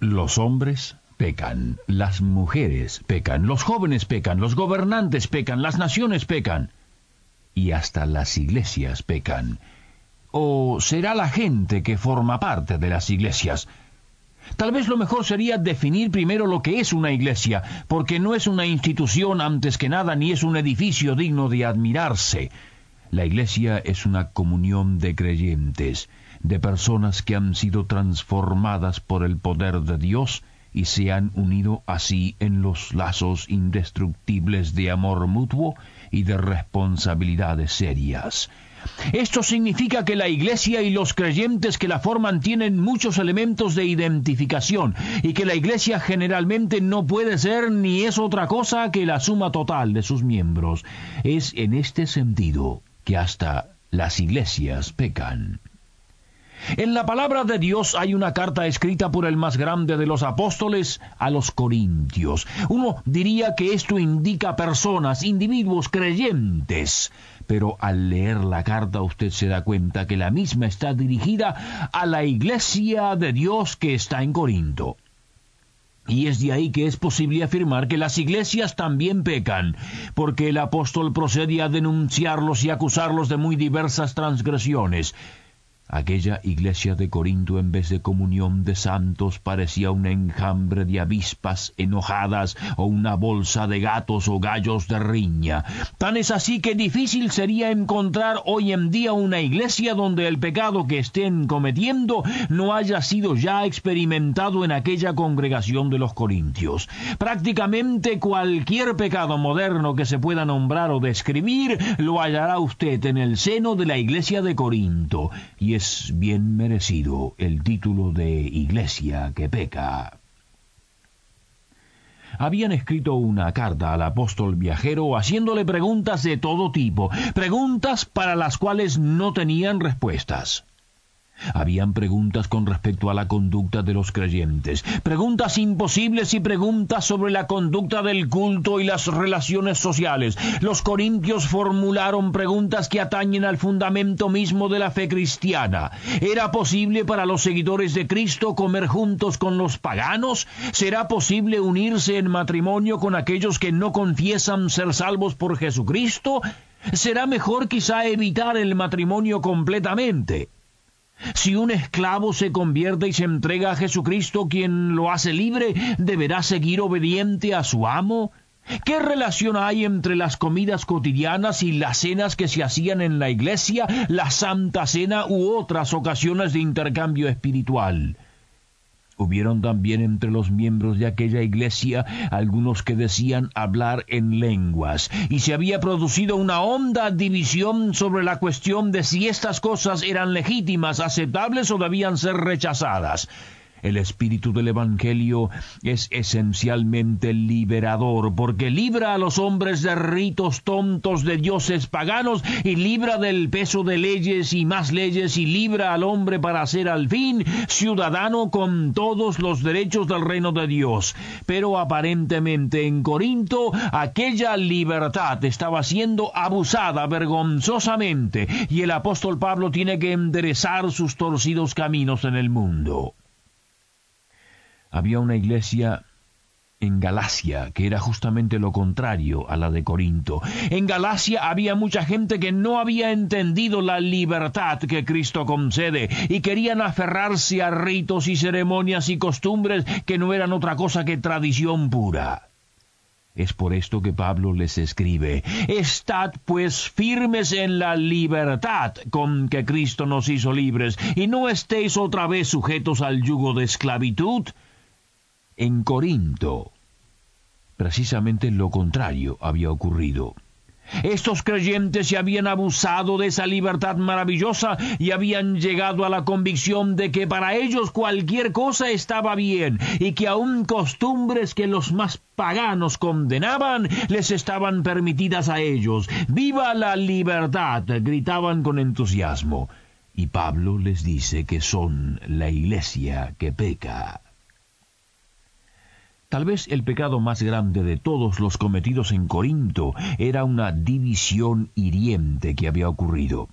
Los hombres pecan, las mujeres pecan, los jóvenes pecan, los gobernantes pecan, las naciones pecan y hasta las iglesias pecan. ¿O será la gente que forma parte de las iglesias? Tal vez lo mejor sería definir primero lo que es una iglesia, porque no es una institución antes que nada ni es un edificio digno de admirarse. La iglesia es una comunión de creyentes, de personas que han sido transformadas por el poder de Dios y se han unido así en los lazos indestructibles de amor mutuo y de responsabilidades serias. Esto significa que la Iglesia y los creyentes que la forman tienen muchos elementos de identificación y que la Iglesia generalmente no puede ser ni es otra cosa que la suma total de sus miembros. Es en este sentido que hasta las iglesias pecan. En la palabra de Dios hay una carta escrita por el más grande de los apóstoles a los corintios. Uno diría que esto indica personas, individuos creyentes, pero al leer la carta usted se da cuenta que la misma está dirigida a la iglesia de Dios que está en Corinto. Y es de ahí que es posible afirmar que las iglesias también pecan, porque el apóstol procede a denunciarlos y acusarlos de muy diversas transgresiones. Aquella iglesia de Corinto en vez de comunión de santos parecía un enjambre de avispas enojadas o una bolsa de gatos o gallos de riña. Tan es así que difícil sería encontrar hoy en día una iglesia donde el pecado que estén cometiendo no haya sido ya experimentado en aquella congregación de los Corintios. Prácticamente cualquier pecado moderno que se pueda nombrar o describir lo hallará usted en el seno de la iglesia de Corinto. Y es bien merecido el título de Iglesia que peca. Habían escrito una carta al apóstol viajero haciéndole preguntas de todo tipo, preguntas para las cuales no tenían respuestas. Habían preguntas con respecto a la conducta de los creyentes, preguntas imposibles y preguntas sobre la conducta del culto y las relaciones sociales. Los corintios formularon preguntas que atañen al fundamento mismo de la fe cristiana. ¿Era posible para los seguidores de Cristo comer juntos con los paganos? ¿Será posible unirse en matrimonio con aquellos que no confiesan ser salvos por Jesucristo? ¿Será mejor quizá evitar el matrimonio completamente? Si un esclavo se convierte y se entrega a Jesucristo, quien lo hace libre, ¿deberá seguir obediente a su amo? ¿Qué relación hay entre las comidas cotidianas y las cenas que se hacían en la iglesia, la Santa Cena u otras ocasiones de intercambio espiritual? Hubieron también entre los miembros de aquella iglesia algunos que decían hablar en lenguas, y se había producido una honda división sobre la cuestión de si estas cosas eran legítimas, aceptables o debían ser rechazadas. El espíritu del Evangelio es esencialmente liberador, porque libra a los hombres de ritos tontos de dioses paganos y libra del peso de leyes y más leyes y libra al hombre para ser al fin ciudadano con todos los derechos del reino de Dios. Pero aparentemente en Corinto aquella libertad estaba siendo abusada vergonzosamente y el apóstol Pablo tiene que enderezar sus torcidos caminos en el mundo había una iglesia en Galacia, que era justamente lo contrario a la de Corinto. En Galacia había mucha gente que no había entendido la libertad que Cristo concede y querían aferrarse a ritos y ceremonias y costumbres que no eran otra cosa que tradición pura. Es por esto que Pablo les escribe, Estad pues firmes en la libertad con que Cristo nos hizo libres, y no estéis otra vez sujetos al yugo de esclavitud, en Corinto, precisamente lo contrario había ocurrido. Estos creyentes se habían abusado de esa libertad maravillosa y habían llegado a la convicción de que para ellos cualquier cosa estaba bien y que aun costumbres que los más paganos condenaban les estaban permitidas a ellos. ¡Viva la libertad! gritaban con entusiasmo. Y Pablo les dice que son la iglesia que peca. Tal vez el pecado más grande de todos los cometidos en Corinto era una división hiriente que había ocurrido.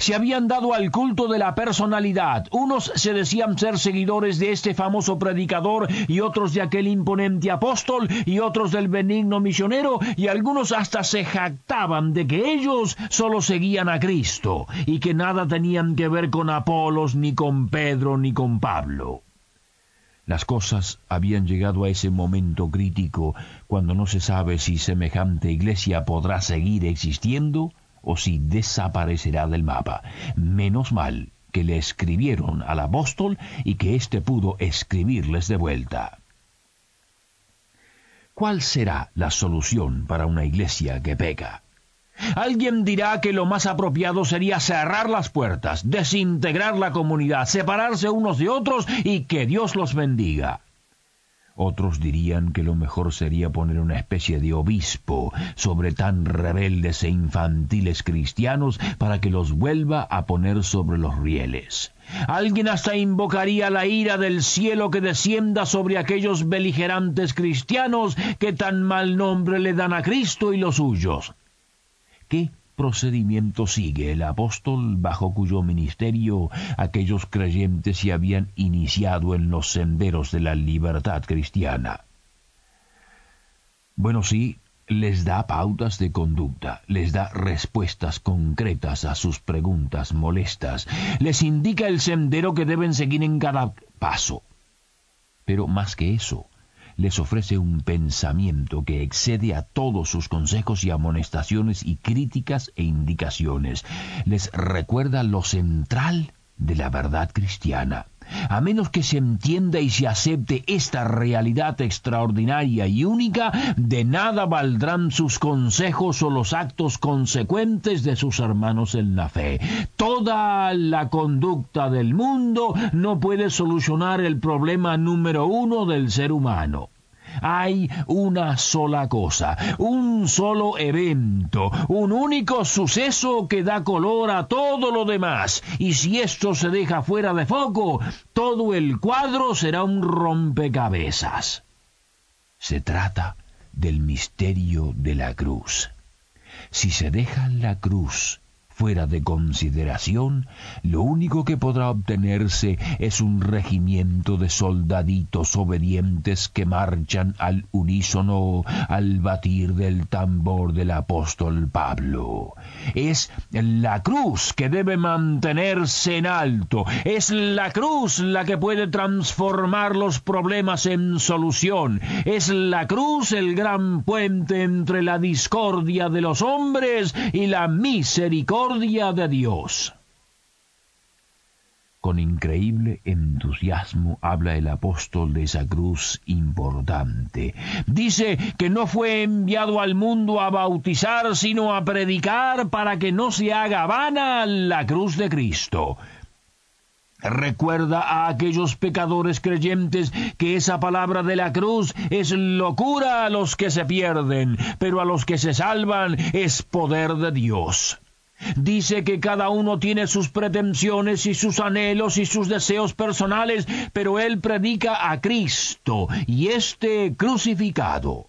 Se habían dado al culto de la personalidad. Unos se decían ser seguidores de este famoso predicador y otros de aquel imponente apóstol y otros del benigno misionero y algunos hasta se jactaban de que ellos solo seguían a Cristo y que nada tenían que ver con Apolos ni con Pedro ni con Pablo. Las cosas habían llegado a ese momento crítico cuando no se sabe si semejante iglesia podrá seguir existiendo o si desaparecerá del mapa. Menos mal que le escribieron al apóstol y que éste pudo escribirles de vuelta. ¿Cuál será la solución para una iglesia que peca? Alguien dirá que lo más apropiado sería cerrar las puertas, desintegrar la comunidad, separarse unos de otros y que Dios los bendiga. Otros dirían que lo mejor sería poner una especie de obispo sobre tan rebeldes e infantiles cristianos para que los vuelva a poner sobre los rieles. Alguien hasta invocaría la ira del cielo que descienda sobre aquellos beligerantes cristianos que tan mal nombre le dan a Cristo y los suyos. ¿Qué procedimiento sigue el apóstol bajo cuyo ministerio aquellos creyentes se habían iniciado en los senderos de la libertad cristiana? Bueno, sí, les da pautas de conducta, les da respuestas concretas a sus preguntas molestas, les indica el sendero que deben seguir en cada paso. Pero más que eso, les ofrece un pensamiento que excede a todos sus consejos y amonestaciones y críticas e indicaciones. Les recuerda lo central de la verdad cristiana. A menos que se entienda y se acepte esta realidad extraordinaria y única, de nada valdrán sus consejos o los actos consecuentes de sus hermanos en la fe. Toda la conducta del mundo no puede solucionar el problema número uno del ser humano. Hay una sola cosa, un solo evento, un único suceso que da color a todo lo demás, y si esto se deja fuera de foco, todo el cuadro será un rompecabezas. Se trata del misterio de la cruz. Si se deja la cruz fuera de consideración, lo único que podrá obtenerse es un regimiento de soldaditos obedientes que marchan al unísono al batir del tambor del apóstol Pablo. Es la cruz que debe mantenerse en alto, es la cruz la que puede transformar los problemas en solución, es la cruz el gran puente entre la discordia de los hombres y la misericordia de Dios. Con increíble entusiasmo habla el apóstol de esa cruz importante. Dice que no fue enviado al mundo a bautizar, sino a predicar para que no se haga vana la cruz de Cristo. Recuerda a aquellos pecadores creyentes que esa palabra de la cruz es locura a los que se pierden, pero a los que se salvan es poder de Dios. Dice que cada uno tiene sus pretensiones y sus anhelos y sus deseos personales, pero él predica a Cristo y este crucificado.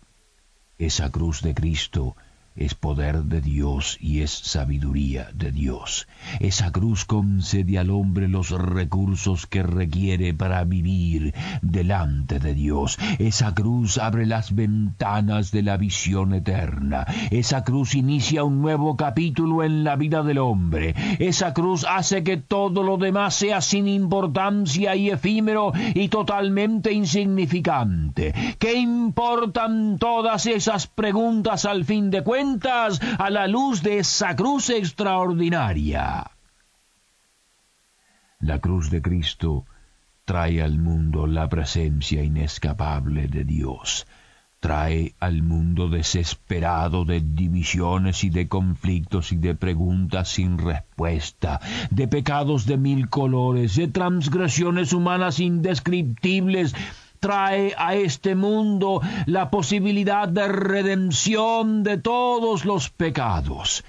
Esa cruz de Cristo es poder de Dios y es sabiduría de Dios. Esa cruz concede al hombre los recursos que requiere para vivir delante de Dios. Esa cruz abre las ventanas de la visión eterna. Esa cruz inicia un nuevo capítulo en la vida del hombre. Esa cruz hace que todo lo demás sea sin importancia y efímero y totalmente insignificante. ¿Qué importan todas esas preguntas al fin de a la luz de esa cruz extraordinaria. La cruz de Cristo trae al mundo la presencia inescapable de Dios. trae al mundo desesperado de divisiones y de conflictos y de preguntas sin respuesta, de pecados de mil colores, de transgresiones humanas indescriptibles, trae a este mundo la posibilidad de redención de todos los pecados.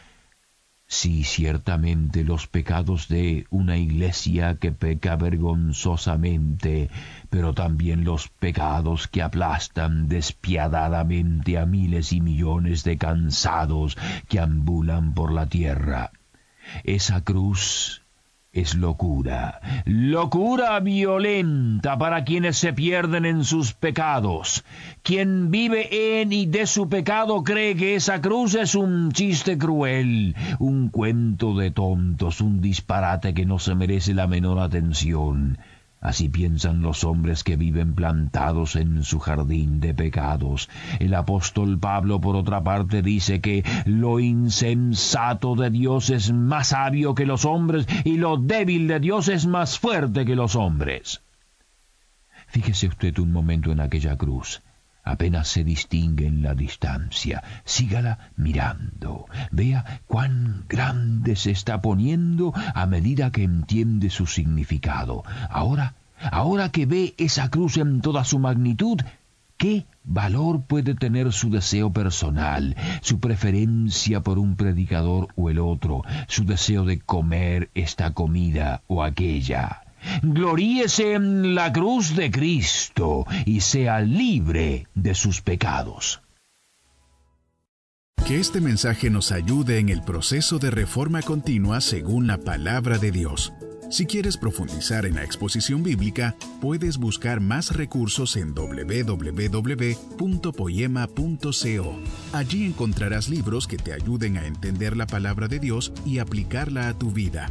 Sí, ciertamente los pecados de una iglesia que peca vergonzosamente, pero también los pecados que aplastan despiadadamente a miles y millones de cansados que ambulan por la tierra. Esa cruz es locura, locura violenta para quienes se pierden en sus pecados. Quien vive en y de su pecado cree que esa cruz es un chiste cruel, un cuento de tontos, un disparate que no se merece la menor atención. Así piensan los hombres que viven plantados en su jardín de pecados. El apóstol Pablo, por otra parte, dice que lo insensato de Dios es más sabio que los hombres y lo débil de Dios es más fuerte que los hombres. Fíjese usted un momento en aquella cruz. Apenas se distingue en la distancia. Sígala mirando. Vea cuán grande se está poniendo a medida que entiende su significado. Ahora, ahora que ve esa cruz en toda su magnitud, ¿Qué valor puede tener su deseo personal, su preferencia por un predicador o el otro, su deseo de comer esta comida o aquella? Gloríese en la cruz de Cristo y sea libre de sus pecados. Que este mensaje nos ayude en el proceso de reforma continua según la palabra de Dios. Si quieres profundizar en la exposición bíblica, puedes buscar más recursos en www.poema.co. Allí encontrarás libros que te ayuden a entender la palabra de Dios y aplicarla a tu vida.